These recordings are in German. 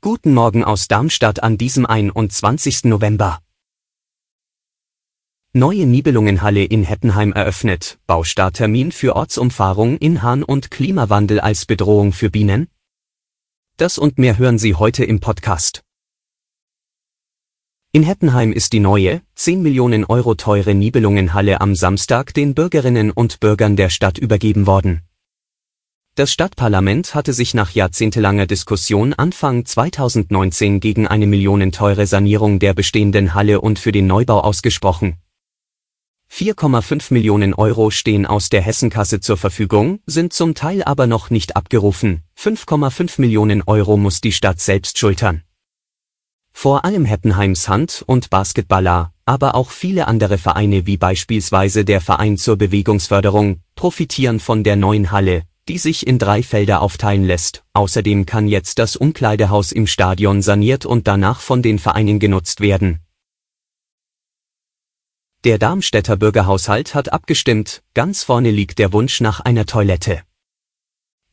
Guten Morgen aus Darmstadt an diesem 21. November. Neue Nibelungenhalle in Heppenheim eröffnet, Baustarttermin für Ortsumfahrung in Hahn und Klimawandel als Bedrohung für Bienen? Das und mehr hören Sie heute im Podcast. In Heppenheim ist die neue, 10 Millionen Euro teure Nibelungenhalle am Samstag den Bürgerinnen und Bürgern der Stadt übergeben worden. Das Stadtparlament hatte sich nach jahrzehntelanger Diskussion Anfang 2019 gegen eine millionenteure Sanierung der bestehenden Halle und für den Neubau ausgesprochen. 4,5 Millionen Euro stehen aus der Hessenkasse zur Verfügung, sind zum Teil aber noch nicht abgerufen, 5,5 Millionen Euro muss die Stadt selbst schultern. Vor allem Heppenheims Hand- und Basketballer, aber auch viele andere Vereine wie beispielsweise der Verein zur Bewegungsförderung, profitieren von der neuen Halle, die sich in drei Felder aufteilen lässt. Außerdem kann jetzt das Umkleidehaus im Stadion saniert und danach von den Vereinen genutzt werden. Der Darmstädter Bürgerhaushalt hat abgestimmt, ganz vorne liegt der Wunsch nach einer Toilette.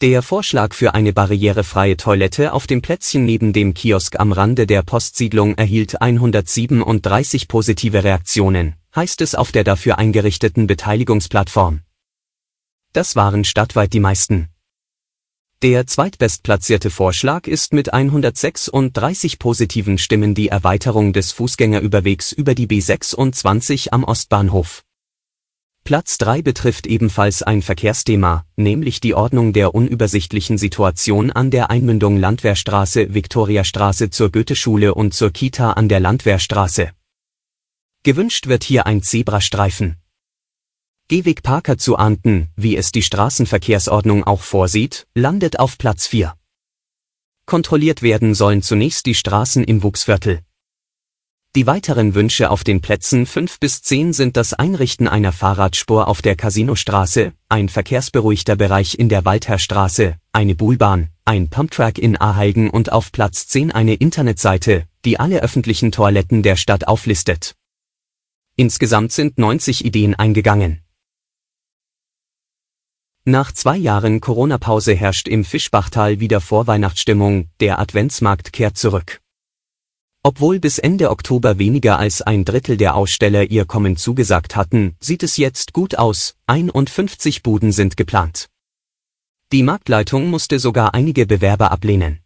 Der Vorschlag für eine barrierefreie Toilette auf dem Plätzchen neben dem Kiosk am Rande der Postsiedlung erhielt 137 positive Reaktionen, heißt es auf der dafür eingerichteten Beteiligungsplattform. Das waren stadtweit die meisten. Der zweitbestplatzierte Vorschlag ist mit 136 positiven Stimmen die Erweiterung des Fußgängerüberwegs über die B26 am Ostbahnhof. Platz 3 betrifft ebenfalls ein Verkehrsthema, nämlich die Ordnung der unübersichtlichen Situation an der Einmündung Landwehrstraße Viktoriastraße zur Goetheschule und zur Kita an der Landwehrstraße. Gewünscht wird hier ein Zebrastreifen. Gehweg Parker zu ahnden, wie es die Straßenverkehrsordnung auch vorsieht, landet auf Platz 4. Kontrolliert werden sollen zunächst die Straßen im Wuchsviertel. Die weiteren Wünsche auf den Plätzen 5 bis 10 sind das Einrichten einer Fahrradspur auf der Casinostraße, ein verkehrsberuhigter Bereich in der Waldherrstraße, eine Buhlbahn, ein Pumptrack in Aheilgen und auf Platz 10 eine Internetseite, die alle öffentlichen Toiletten der Stadt auflistet. Insgesamt sind 90 Ideen eingegangen. Nach zwei Jahren Corona-Pause herrscht im Fischbachtal wieder Vorweihnachtsstimmung, der Adventsmarkt kehrt zurück. Obwohl bis Ende Oktober weniger als ein Drittel der Aussteller ihr Kommen zugesagt hatten, sieht es jetzt gut aus, 51 Buden sind geplant. Die Marktleitung musste sogar einige Bewerber ablehnen.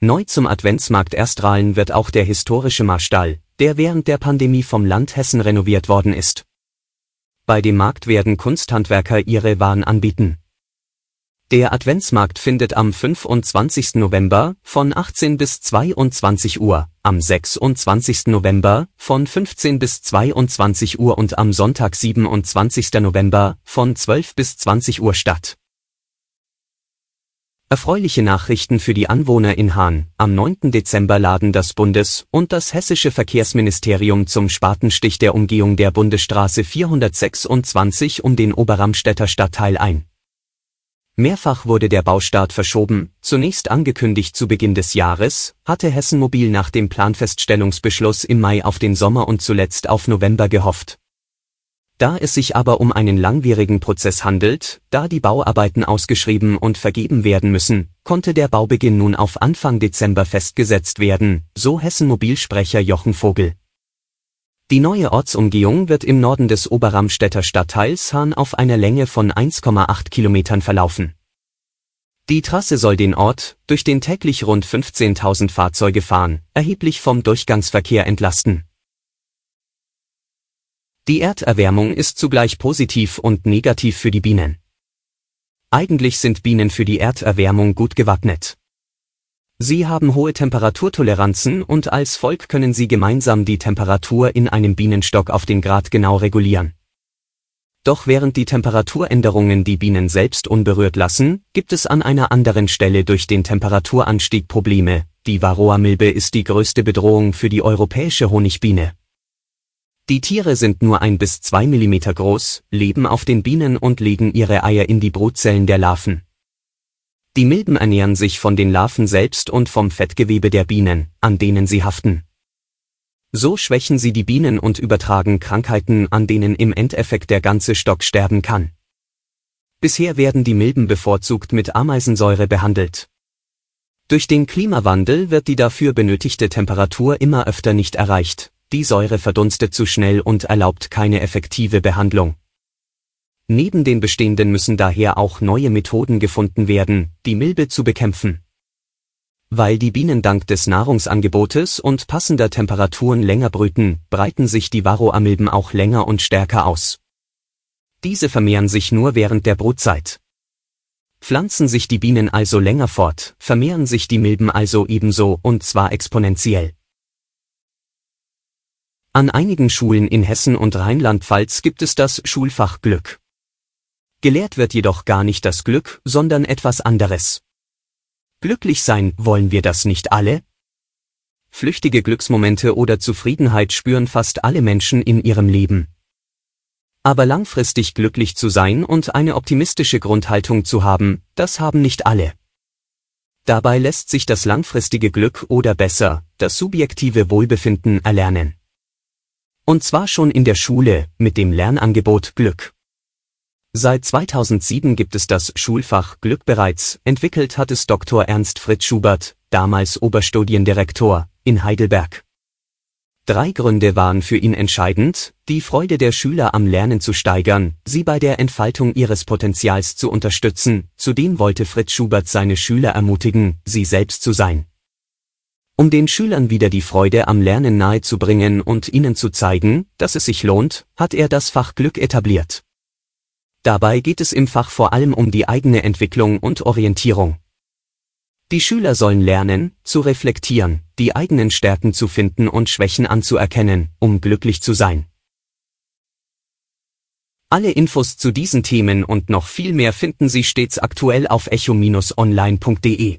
Neu zum Adventsmarkt Erstrahlen wird auch der historische Marstall, der während der Pandemie vom Land Hessen renoviert worden ist. Bei dem Markt werden Kunsthandwerker ihre Waren anbieten. Der Adventsmarkt findet am 25. November von 18 bis 22 Uhr, am 26. November von 15 bis 22 Uhr und am Sonntag 27. November von 12 bis 20 Uhr statt. Erfreuliche Nachrichten für die Anwohner in Hahn. Am 9. Dezember laden das Bundes- und das Hessische Verkehrsministerium zum Spatenstich der Umgehung der Bundesstraße 426 um den Oberramstädter Stadtteil ein. Mehrfach wurde der Baustart verschoben, zunächst angekündigt zu Beginn des Jahres, hatte Hessen Mobil nach dem Planfeststellungsbeschluss im Mai auf den Sommer und zuletzt auf November gehofft. Da es sich aber um einen langwierigen Prozess handelt, da die Bauarbeiten ausgeschrieben und vergeben werden müssen, konnte der Baubeginn nun auf Anfang Dezember festgesetzt werden, so Hessen Mobilsprecher Jochen Vogel. Die neue Ortsumgehung wird im Norden des Oberramstädter Stadtteils Hahn auf einer Länge von 1,8 Kilometern verlaufen. Die Trasse soll den Ort, durch den täglich rund 15.000 Fahrzeuge fahren, erheblich vom Durchgangsverkehr entlasten. Die Erderwärmung ist zugleich positiv und negativ für die Bienen. Eigentlich sind Bienen für die Erderwärmung gut gewappnet. Sie haben hohe Temperaturtoleranzen und als Volk können sie gemeinsam die Temperatur in einem Bienenstock auf den Grad genau regulieren. Doch während die Temperaturänderungen die Bienen selbst unberührt lassen, gibt es an einer anderen Stelle durch den Temperaturanstieg Probleme. Die Varroa-Milbe ist die größte Bedrohung für die europäische Honigbiene. Die Tiere sind nur ein bis zwei Millimeter groß, leben auf den Bienen und legen ihre Eier in die Brutzellen der Larven. Die Milben ernähren sich von den Larven selbst und vom Fettgewebe der Bienen, an denen sie haften. So schwächen sie die Bienen und übertragen Krankheiten, an denen im Endeffekt der ganze Stock sterben kann. Bisher werden die Milben bevorzugt mit Ameisensäure behandelt. Durch den Klimawandel wird die dafür benötigte Temperatur immer öfter nicht erreicht, die Säure verdunstet zu schnell und erlaubt keine effektive Behandlung. Neben den bestehenden müssen daher auch neue Methoden gefunden werden, die Milbe zu bekämpfen. Weil die Bienen dank des Nahrungsangebotes und passender Temperaturen länger brüten, breiten sich die Varroamilben auch länger und stärker aus. Diese vermehren sich nur während der Brutzeit. Pflanzen sich die Bienen also länger fort, vermehren sich die Milben also ebenso und zwar exponentiell. An einigen Schulen in Hessen und Rheinland-Pfalz gibt es das Schulfach Glück. Gelehrt wird jedoch gar nicht das Glück, sondern etwas anderes. Glücklich sein, wollen wir das nicht alle? Flüchtige Glücksmomente oder Zufriedenheit spüren fast alle Menschen in ihrem Leben. Aber langfristig glücklich zu sein und eine optimistische Grundhaltung zu haben, das haben nicht alle. Dabei lässt sich das langfristige Glück oder besser, das subjektive Wohlbefinden erlernen. Und zwar schon in der Schule mit dem Lernangebot Glück. Seit 2007 gibt es das Schulfach Glück bereits, entwickelt hat es Dr. Ernst Fritz Schubert, damals Oberstudiendirektor, in Heidelberg. Drei Gründe waren für ihn entscheidend, die Freude der Schüler am Lernen zu steigern, sie bei der Entfaltung ihres Potenzials zu unterstützen, zudem wollte Fritz Schubert seine Schüler ermutigen, sie selbst zu sein. Um den Schülern wieder die Freude am Lernen nahezubringen und ihnen zu zeigen, dass es sich lohnt, hat er das Fach Glück etabliert. Dabei geht es im Fach vor allem um die eigene Entwicklung und Orientierung. Die Schüler sollen lernen, zu reflektieren, die eigenen Stärken zu finden und Schwächen anzuerkennen, um glücklich zu sein. Alle Infos zu diesen Themen und noch viel mehr finden Sie stets aktuell auf echo-online.de.